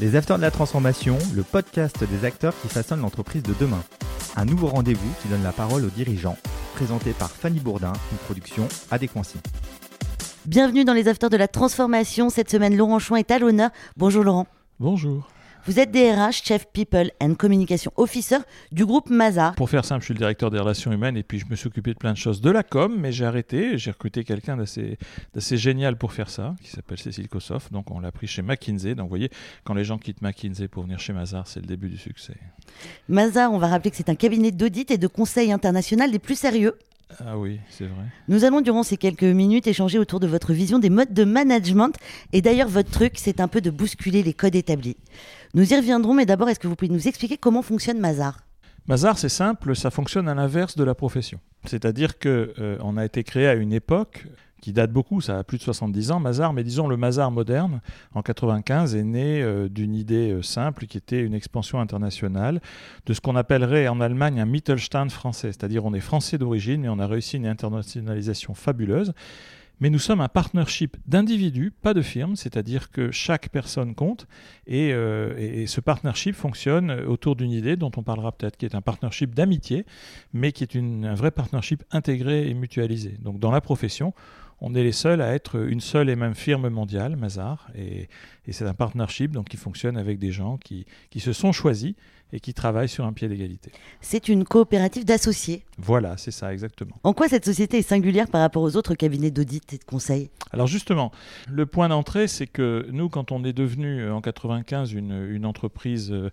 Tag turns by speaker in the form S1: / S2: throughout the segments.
S1: Les Acteurs de la Transformation, le podcast des acteurs qui façonnent l'entreprise de demain. Un nouveau rendez-vous qui donne la parole aux dirigeants, présenté par Fanny Bourdin, une production Adéquancy.
S2: Bienvenue dans les Acteurs de la Transformation. Cette semaine, Laurent Chouin est à l'honneur. Bonjour Laurent.
S3: Bonjour.
S2: Vous êtes DRH, Chef People and Communication Officer du groupe Mazar.
S3: Pour faire simple, je suis le directeur des relations humaines et puis je me suis occupé de plein de choses de la com, mais j'ai arrêté. J'ai recruté quelqu'un d'assez, génial pour faire ça, qui s'appelle Cécile Kossoff. Donc on l'a pris chez McKinsey. Donc vous voyez, quand les gens quittent McKinsey pour venir chez Mazar, c'est le début du succès.
S2: Mazar, on va rappeler que c'est un cabinet d'audit et de conseil international des plus sérieux
S3: ah oui, c'est vrai.
S2: Nous allons durant ces quelques minutes échanger autour de votre vision des modes de management. Et d'ailleurs, votre truc, c'est un peu de bousculer les codes établis. Nous y reviendrons, mais d'abord, est-ce que vous pouvez nous expliquer comment fonctionne Mazar?
S3: Mazar, c'est simple, ça fonctionne à l'inverse de la profession. C'est-à-dire qu'on euh, a été créé à une époque qui date beaucoup, ça a plus de 70 ans, Mazar, mais disons le Mazar moderne, en 95, est né euh, d'une idée euh, simple qui était une expansion internationale de ce qu'on appellerait en Allemagne un Mittelstand français, c'est-à-dire on est français d'origine, mais on a réussi une internationalisation fabuleuse. Mais nous sommes un partnership d'individus, pas de firmes, c'est-à-dire que chaque personne compte et, euh, et, ce partnership fonctionne autour d'une idée dont on parlera peut-être, qui est un partnership d'amitié, mais qui est une, un vrai partnership intégré et mutualisé. Donc dans la profession, on est les seuls à être une seule et même firme mondiale, Mazar, et, c'est un partnership donc, qui fonctionne avec des gens qui se sont choisis et qui travaillent sur un pied d'égalité.
S2: C'est une coopérative d'associés.
S3: Voilà, c'est ça, exactement.
S2: En quoi cette société est singulière par rapport aux autres cabinets d'audit et de conseil?
S3: Alors justement, le point d'entrée, c'est que nous, quand on est devenu euh, en 95 une, une entreprise euh,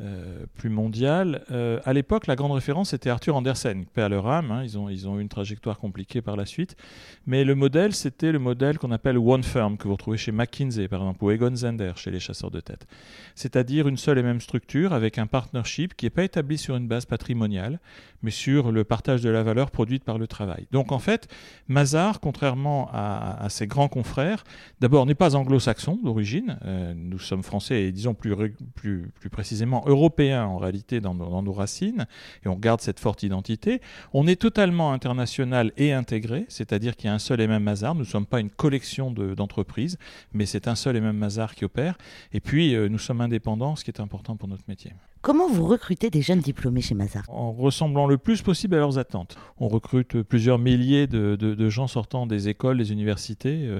S3: euh, plus mondiale, à l'époque, la grande référence était Arthur Andersen, paix à leur âme. Hein, ils, ont, ils ont eu une trajectoire compliquée par la suite. Mais le modèle, c'était le modèle qu'on appelle One Firm, que vous retrouvez chez McKinsey, par exemple, ou Egon Zender, chez les chasseurs de tête. C'est-à-dire une seule et même structure avec un qui n'est pas établi sur une base patrimoniale, mais sur le partage de la valeur produite par le travail. Donc en fait, Mazar, contrairement à, ses grands confrères, d'abord n'est pas anglo-saxon d'origine, euh, nous sommes français et disons plus, précisément européens en réalité dans nos, dans nos, racines, et on garde cette forte identité. On est totalement international et intégré, c'est-à-dire qu'il y a un seul et même Mazar, nous ne sommes pas une collection d'entreprises, mais c'est un seul et même Mazar qui opère, et puis euh, nous sommes indépendants, ce qui est important pour notre métier.
S2: Comment vous recrutez des jeunes diplômés chez Mazar?
S3: En ressemblant le plus possible à leurs attentes. On recrute plusieurs milliers de, gens sortant des écoles, des universités euh,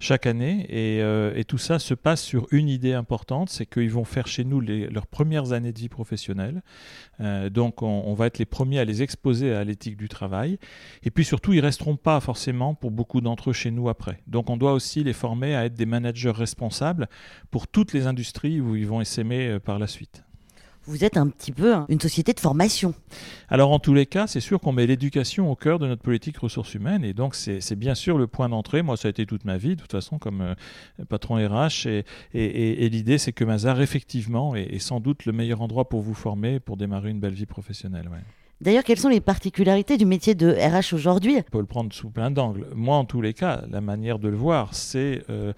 S3: chaque année. Euh, et, tout ça se passe sur une idée importante, c'est qu'ils vont faire chez nous leurs premières années de vie professionnelle. Euh, donc on, on, va être les premiers à les exposer à l'éthique du travail. Et puis surtout, ils resteront pas forcément pour beaucoup d'entre eux chez nous après. Donc on doit aussi les former à être des managers responsables pour toutes les industries où ils vont essaimer par la suite
S2: vous êtes un petit peu une société de formation.
S3: Alors en tous les cas, c'est sûr qu'on met l'éducation au cœur de notre politique ressources humaines et donc c'est bien sûr le point d'entrée. Moi, ça a été toute ma vie, de toute façon, comme euh, patron RH. Et, et, l'idée, c'est que Mazar, effectivement, est, sans doute le meilleur endroit pour vous former, pour démarrer une belle vie professionnelle.
S2: D'ailleurs, quelles sont les particularités du métier de RH aujourd'hui?
S3: On peut le prendre sous plein d'angles. Moi, en tous les cas, la manière de le voir, c'est... Euh,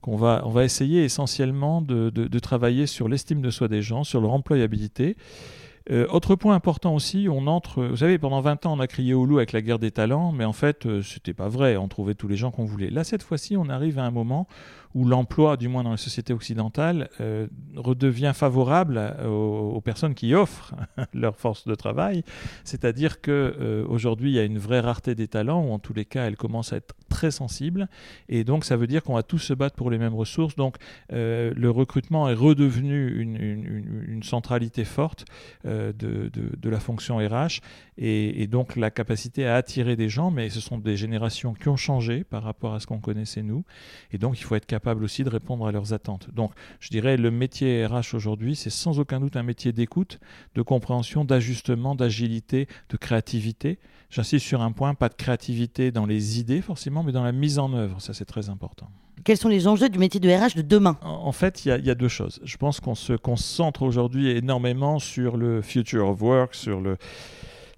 S3: qu'on va, on va essayer essentiellement de, travailler sur l'estime de soi des gens, sur leur employabilité. Euh, autre point important aussi, on entre. Vous savez, pendant 20 ans, on a crié au loup avec la guerre des talents, mais en fait, ce euh, c'était pas vrai. On trouvait tous les gens qu'on voulait. Là, cette fois-ci, on arrive à un moment où l'emploi, du moins dans les sociétés occidentales, euh, redevient favorable aux, personnes qui offrent leur force de travail. C'est-à-dire que euh, aujourd'hui, il y a une vraie rareté des talents, ou en tous les cas, elle commence à être très sensible. Et donc, ça veut dire qu'on va tous se battre pour les mêmes ressources. Donc, euh, le recrutement est redevenu une, centralité forte de, la fonction RH. Et, et, donc, la capacité à attirer des gens, mais ce sont des générations qui ont changé par rapport à ce qu'on connaissait nous. Et donc, il faut être capable capable aussi de répondre à leurs attentes. Donc, je dirais, le métier RH aujourd'hui, c'est sans aucun doute un métier d'écoute, de compréhension, d'ajustement, d'agilité, de créativité. J'insiste sur un point, pas de créativité dans les idées forcément, mais dans la mise en œuvre. Ça, c'est très important.
S2: Quels sont les enjeux du métier de RH de demain?
S3: En fait, il y, a deux choses. Je pense qu'on se concentre aujourd'hui énormément sur le future of work, sur le,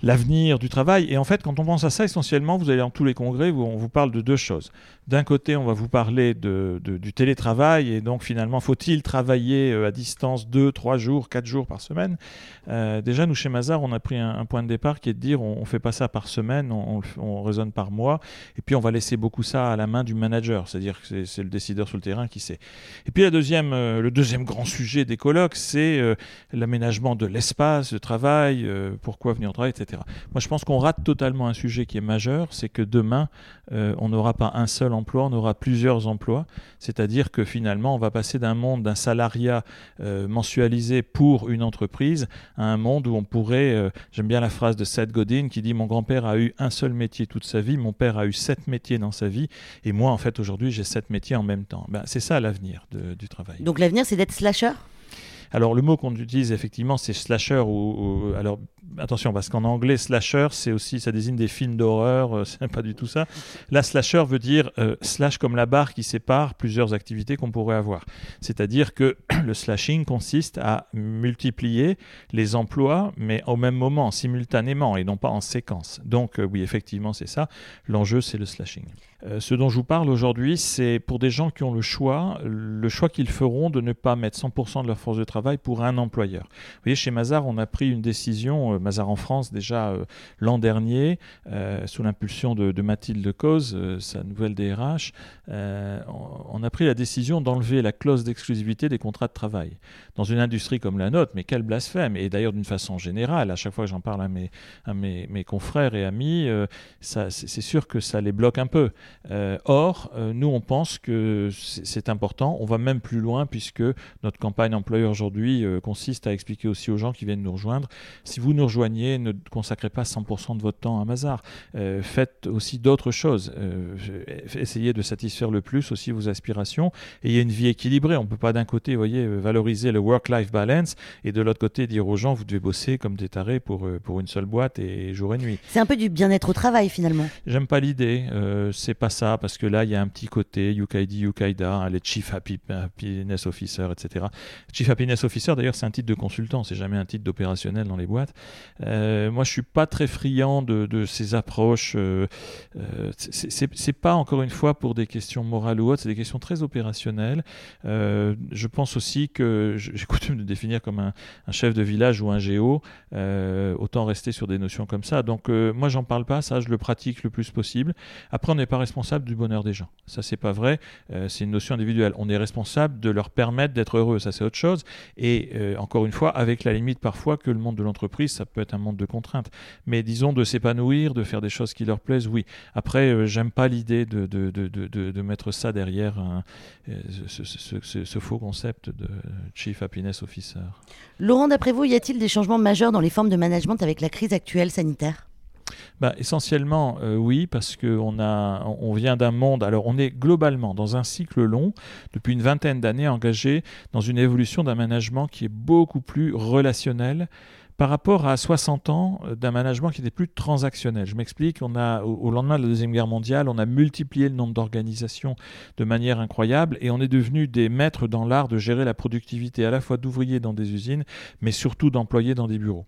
S3: l'avenir du travail. Et en fait, quand on pense à ça, essentiellement, vous allez dans tous les congrès où on vous parle de deux choses. D'un côté, on va vous parler de, du télétravail et donc finalement, faut-il travailler euh, à distance deux, trois jours, quatre jours par semaine? Euh, Déjà, nous chez Mazar, on a pris un, point de départ qui est de dire on, ne fait pas ça par semaine, on, on, raisonne par mois, et puis on va laisser beaucoup ça à la main du manager, c'est-à-dire que c'est le décideur sur le terrain qui sait. Et puis la deuxième, euh, le deuxième grand sujet des colloques, c'est l'aménagement de l'espace de travail, pourquoi venir au travail, etc. Moi, je pense qu'on rate totalement un sujet qui est majeur, c'est que demain, on n'aura pas un seul emploi, on aura plusieurs emplois. C'est-à-dire que finalement, on va passer d'un monde d'un salariat euh, mensualisé pour une entreprise à un monde où on pourrait, euh, j'aime bien la phrase de Seth Godin qui dit Mon grand-père a eu un seul métier toute sa vie, mon père a eu sept métiers dans sa vie, et moi, en fait, aujourd'hui, j'ai sept métiers en même temps. Ben, c'est ça l'avenir du travail.
S2: Donc l'avenir, c'est d'être slasher?
S3: Alors le mot qu'on utilise effectivement c'est slasher ou, alors attention parce qu'en anglais slasher c'est aussi ça désigne des films d'horreur, euh, c'est pas du tout ça. Là slasher veut dire euh, slash comme la barre qui sépare plusieurs activités qu'on pourrait avoir. C'est-à-dire que le slashing consiste à multiplier les emplois mais au même moment simultanément et non pas en séquence. Donc euh, oui effectivement c'est ça. L'enjeu c'est le slashing. ce dont je vous parle aujourd'hui, c'est pour des gens qui ont le choix, le choix qu'ils feront de ne pas mettre 100% de leur force de travail pour un employeur. Vous voyez, chez Mazar, on a pris une décision, euh, Mazar en France déjà euh, l'an dernier, euh, sous l'impulsion de, Mathilde Cause, sa nouvelle DRH, on a pris la décision d'enlever la clause d'exclusivité des contrats de travail. Dans une industrie comme la nôtre, mais quel blasphème Et d'ailleurs, d'une façon générale, à chaque fois que j'en parle à mes, confrères et amis, c'est sûr que ça les bloque un peu. or, nous, on pense que c'est important. On va même plus loin puisque notre campagne employeur aujourd'hui aujourd'hui euh, consiste à expliquer aussi aux gens qui viennent nous rejoindre, si vous nous rejoignez, ne consacrez pas 100% de votre temps à Mazar. Euh, faites aussi d'autres choses. Euh, essayez de satisfaire le plus aussi vos aspirations. Ayez une vie équilibrée. On ne peut pas d'un côté, voyez, valoriser le work-life balance et de l'autre côté dire aux gens, vous devez bosser comme des tarés pour, pour une seule boîte et jour et nuit.
S2: C'est un peu du bien-être au travail finalement.
S3: J'aime pas l'idée. c'est pas ça parce que là, il y a un petit côté UKID, UKIDA, hein, les Chief Happiness Officer, etc. Chief Happiness officer, d'ailleurs, c'est un titre de consultant, c'est jamais un titre d'opérationnel dans les boîtes. Euh, moi, je suis pas très friand de, ces approches. Euh, euh c'est pas encore une fois pour des questions morales ou autres, c'est des questions très opérationnelles. Euh, je pense aussi que j'ai coutume de définir comme un, chef de village ou un géo. autant rester sur des notions comme ça. Donc, moi, j'en parle pas. Ça, je le pratique le plus possible. Après, on n'est pas responsable du bonheur des gens. Ça, c'est pas vrai. c'est une notion individuelle. On est responsable de leur permettre d'être heureux. Ça, c'est autre chose. Et euh, encore une fois, avec la limite parfois que le monde de l'entreprise, ça peut être un monde de contraintes. Mais disons de s'épanouir, de faire des choses qui leur plaisent, oui. Après, euh, j'aime pas l'idée de, de, de, de, mettre ça derrière euh, ce, ce, ce, faux concept de Chief Happiness Officer.
S2: Laurent, d'après vous, y a-t-il des changements majeurs dans les formes de management avec la crise actuelle sanitaire?
S3: Bah, essentiellement, euh, oui, parce qu'on on vient d'un monde. Alors, on est globalement dans un cycle long, depuis une vingtaine d'années, engagé dans une évolution d'un management qui est beaucoup plus relationnel par rapport à 60 ans euh, d'un management qui était plus transactionnel. Je m'explique, on a au, lendemain de la Deuxième Guerre mondiale, on a multiplié le nombre d'organisations de manière incroyable et on est devenu des maîtres dans l'art de gérer la productivité à la fois d'ouvriers dans des usines, mais surtout d'employés dans des bureaux.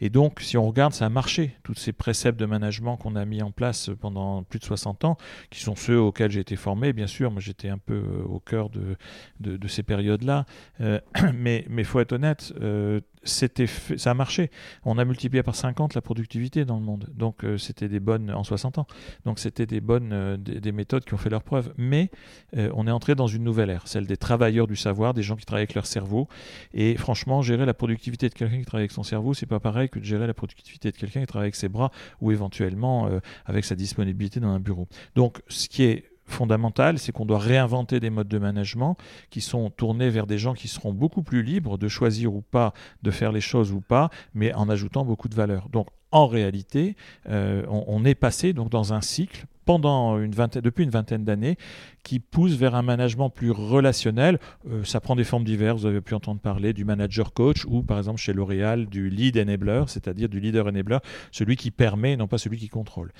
S3: Et donc, si on regarde, ça a marché. Tous ces préceptes de management qu'on a mis en place pendant plus de 60 ans, qui sont ceux auxquels j'ai été formé, bien sûr, moi j'étais un peu euh, au cœur de, ces périodes-là. Euh, mais il faut être honnête, euh, c'était ça a marché. On a multiplié par 50 la productivité dans le monde. Donc c'était des bonnes en 60 ans. Donc c'était des bonnes des, méthodes qui ont fait leur preuve. Mais on est entré dans une nouvelle ère, celle des travailleurs du savoir, des gens qui travaillent avec leur cerveau. Et franchement, gérer la productivité de quelqu'un qui travaille avec son cerveau, c'est pas pareil que de gérer la productivité de quelqu'un qui travaille avec ses bras ou éventuellement euh, avec sa disponibilité dans un bureau. Donc, ce qui est fondamental, c'est qu'on doit réinventer des modes de management qui sont tournés vers des gens qui seront beaucoup plus libres de choisir ou pas, de faire les choses ou pas, mais en ajoutant beaucoup de valeur. Donc, en réalité, euh, on, on, est passé donc dans un cycle depuis une vingtaine d'années qui pousse vers un management plus relationnel. Euh, ça prend des formes diverses, vous avez pu entendre parler du manager coach ou par exemple chez L'Oréal du lead enabler, c'est-à-dire du leader enabler, celui qui permet, non pas celui qui contrôle.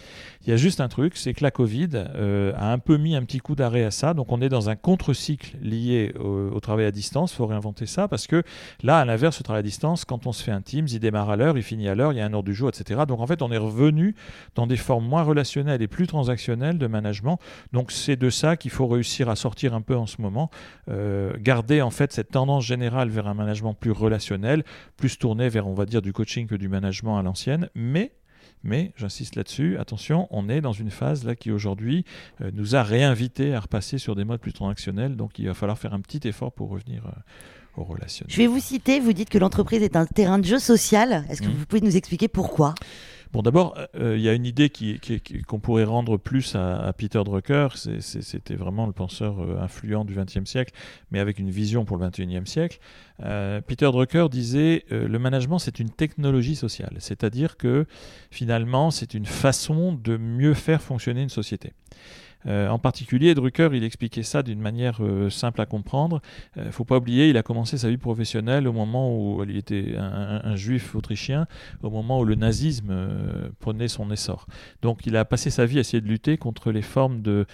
S3: Il y a juste un truc, c'est que la Covid euh, a un peu mis un petit coup d'arrêt à ça, donc on est dans un contre-cycle lié au, travail à distance, il faut réinventer ça, parce que là, à l'inverse, le travail à distance, quand on se fait un Teams, il démarre à l'heure, il finit à l'heure, il y a un ordre du jour, etc. Donc en fait, on est revenu dans des formes moins relationnelles et plus transactionnelles de management. Donc c'est de ça qu'il faut réussir à sortir un peu en ce moment, euh, garder en fait cette tendance générale vers un management plus relationnel, plus tourné vers, on va dire, du coaching que du management à l'ancienne, mais mais j'insiste là-dessus, attention, on est dans une phase là qui aujourd'hui euh, nous a réinvité à repasser sur des modes plus transactionnels, donc il va falloir faire un petit effort pour revenir euh, au relationnel.
S2: Je vais vous citer, vous dites que l'entreprise est un terrain de jeu social. Est-ce que mmh. vous pouvez nous expliquer pourquoi?
S3: Bon, d'abord, euh, il y a une idée qu'on pourrait rendre plus à, Peter Drucker. C'était vraiment le penseur influent du XXe siècle, mais avec une vision pour le XXIe siècle. Euh, Peter Drucker disait euh, le management c'est une technologie sociale, c'est-à-dire que finalement c'est une façon de mieux faire fonctionner une société. Euh, en particulier, Drucker, il expliquait ça d'une manière euh, simple à comprendre. Il euh, faut pas oublier, il a commencé sa vie professionnelle au moment où il était un, juif autrichien, au moment où le nazisme prenait son essor. Donc il a passé sa vie à essayer de lutter contre les formes de,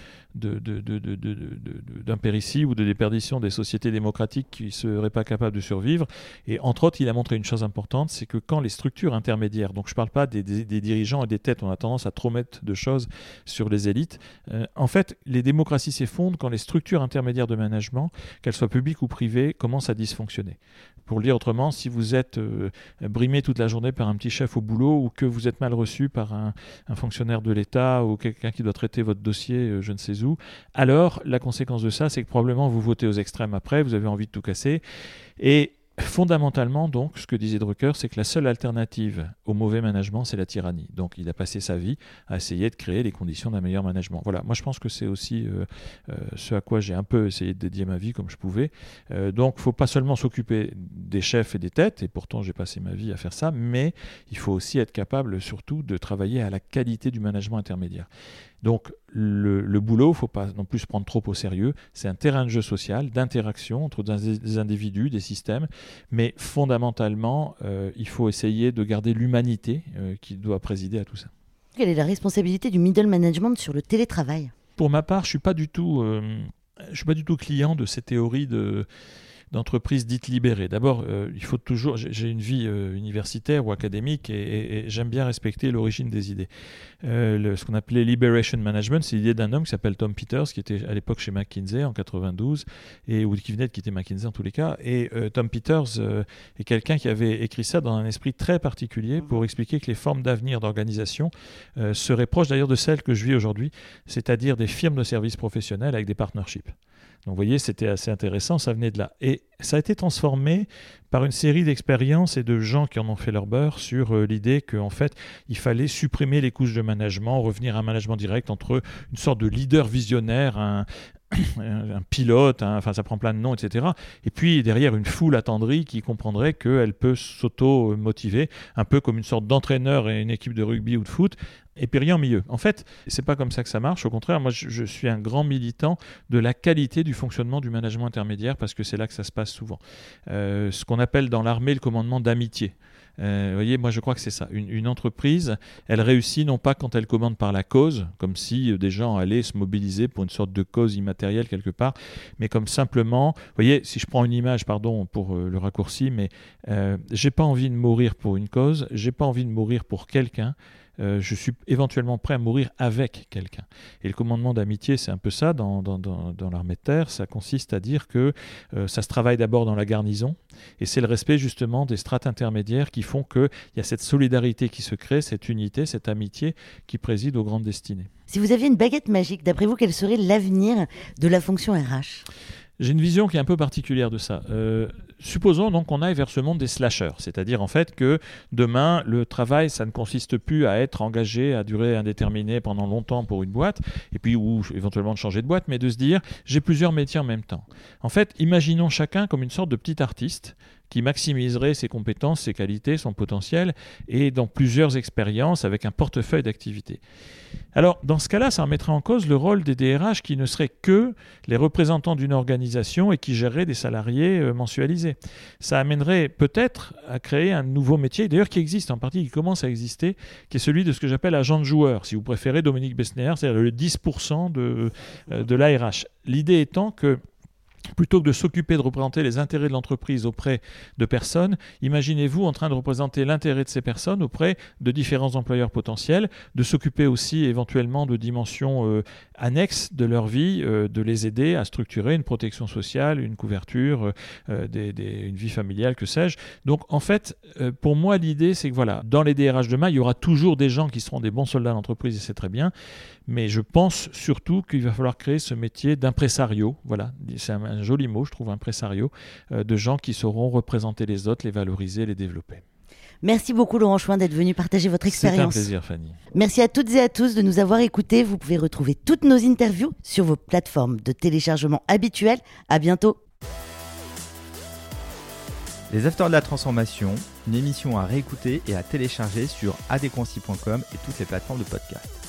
S3: d'impéritie ou de déperdition des sociétés démocratiques qui ne seraient pas capables de survivre. Et entre autres, il a montré une chose importante, c'est que quand les structures intermédiaires, donc je ne parle pas des, dirigeants et des têtes, on a tendance à trop mettre de choses sur les élites, en fait, les démocraties s'effondrent quand les structures intermédiaires de management, qu'elles soient publiques ou privées, commencent à dysfonctionner. Pour le dire autrement, si vous êtes euh, brimé toute la journée par un petit chef au boulot ou que vous êtes mal reçu par un, fonctionnaire de l'État ou quelqu'un qui doit traiter votre dossier euh, je ne sais où, alors la conséquence de ça, c'est que probablement vous votez aux extrêmes après, vous avez envie de tout casser. Et Fondamentalement, donc, ce que disait Drucker, c'est que la seule alternative au mauvais management, c'est la tyrannie. Donc, il a passé sa vie à essayer de créer les conditions d'un meilleur management. Voilà, moi je pense que c'est aussi euh, euh, ce à quoi j'ai un peu essayé de dédier ma vie comme je pouvais. Euh, donc, il ne faut pas seulement s'occuper des chefs et des têtes, et pourtant j'ai passé ma vie à faire ça, mais il faut aussi être capable surtout de travailler à la qualité du management intermédiaire. Donc le, boulot, il ne faut pas non plus se prendre trop au sérieux. C'est un terrain de jeu social, d'interaction entre des individus, des systèmes, mais fondamentalement, euh, il faut essayer de garder l'humanité euh, qui doit présider à tout ça.
S2: Quelle est la responsabilité du middle management sur le télétravail?
S3: Pour ma part, je ne suis, pas du tout, euh, je suis pas du tout client de ces théories de d'entreprises dites libérées. D'abord, euh, il faut toujours. J'ai une vie euh, universitaire ou académique et, j'aime bien respecter l'origine des idées. Euh, ce qu'on appelait liberation management, c'est l'idée d'un homme qui s'appelle Tom Peters, qui était à l'époque chez McKinsey en 92 et ou qui venait de quitter McKinsey en tous les cas. Et Tom Peters est quelqu'un qui avait écrit ça dans un esprit très particulier pour expliquer que les formes d'avenir d'organisation seraient proches d'ailleurs de celles que je vis aujourd'hui, c'est-à-dire des firmes de services professionnels avec des partnerships. Donc vous voyez, c'était assez intéressant, ça venait de là. Et ça a été transformé par une série d'expériences et de gens qui en ont fait leur beurre sur euh, l'idée qu'en fait, il fallait supprimer les couches de management, revenir à un management direct entre une sorte de leader visionnaire, un, un pilote, enfin ça prend plein de noms, etc. Et puis derrière une foule attendrie qui comprendrait qu'elle peut s'auto-motiver, un peu comme une sorte d'entraîneur et une équipe de rugby ou de foot, et puis rien au milieu. En fait, c'est pas comme ça que ça marche. Au contraire, moi je, suis un grand militant de la qualité du fonctionnement du management intermédiaire parce que c'est là que ça se passe souvent. Euh, ce qu'on appelle dans l'armée le commandement d'amitié. Euh, vous voyez, moi je crois que c'est ça. Une, entreprise, elle réussit non pas quand elle commande par la cause, comme si euh, des gens allaient se mobiliser pour une sorte de cause immatérielle quelque part, mais comme simplement, vous voyez, si je prends une image, pardon pour euh, le raccourci, mais j'ai pas envie de mourir pour une cause, j'ai pas envie de mourir pour quelqu'un, euh, je suis éventuellement prêt à mourir avec quelqu'un. Et le commandement d'amitié, c'est un peu ça dans, dans, l'armée de terre. Ça consiste à dire que euh, ça se travaille d'abord dans la garnison, et c'est le respect justement des strates intermédiaires qui font qu'il y a cette solidarité qui se crée, cette unité, cette amitié qui préside aux grandes destinées.
S2: Si vous aviez une baguette magique, d'après vous, quel serait l'avenir de la fonction RH
S3: j'ai une vision qui est un peu particulière de ça. Euh, supposons donc qu'on aille vers ce monde des slashers, c'est-à-dire en fait que demain, le travail, ça ne consiste plus à être engagé à durée indéterminée pendant longtemps pour une boîte, et puis ou éventuellement de changer de boîte, mais de se dire j'ai plusieurs métiers en même temps. En fait, imaginons chacun comme une sorte de petit artiste qui maximiserait ses compétences, ses qualités, son potentiel, et dans plusieurs expériences avec un portefeuille d'activités. Alors, dans ce cas-là, ça remettrait en cause le rôle des DRH qui ne seraient que les représentants d'une organisation et qui géreraient des salariés euh, mensualisés. Ça amènerait peut-être à créer un nouveau métier, d'ailleurs qui existe en partie, qui commence à exister, qui est celui de ce que j'appelle agent de joueur, si vous préférez Dominique Bessner, c'est-à-dire le 10% de, euh, de l'ARH. L'idée étant que plutôt que de s'occuper de représenter les intérêts de l'entreprise auprès de personnes, imaginez-vous en train de représenter l'intérêt de ces personnes auprès de différents employeurs potentiels, de s'occuper aussi éventuellement de dimensions euh, annexes de leur vie, euh, de les aider à structurer une protection sociale, une couverture, euh, une vie familiale, que sais-je. Donc en fait, pour moi, l'idée, c'est que voilà, dans les DRH demain, il y aura toujours des gens qui seront des bons soldats d'entreprise, et c'est très bien, mais je pense surtout qu'il va falloir créer ce métier d'impresario, voilà, c'est un un joli mot, je trouve, impresario, euh, de gens qui sauront représenter les autres, les valoriser, les développer.
S2: Merci beaucoup Laurent Chouin d'être venu partager votre expérience.
S3: C'est un plaisir Fanny.
S2: Merci à toutes et à tous de nous avoir écoutés. Vous pouvez retrouver toutes nos interviews sur vos plateformes de téléchargement habituelles. À bientôt.
S1: Les Acteurs de la Transformation, une émission à réécouter et à télécharger sur adéquancy.com et toutes les plateformes de podcast.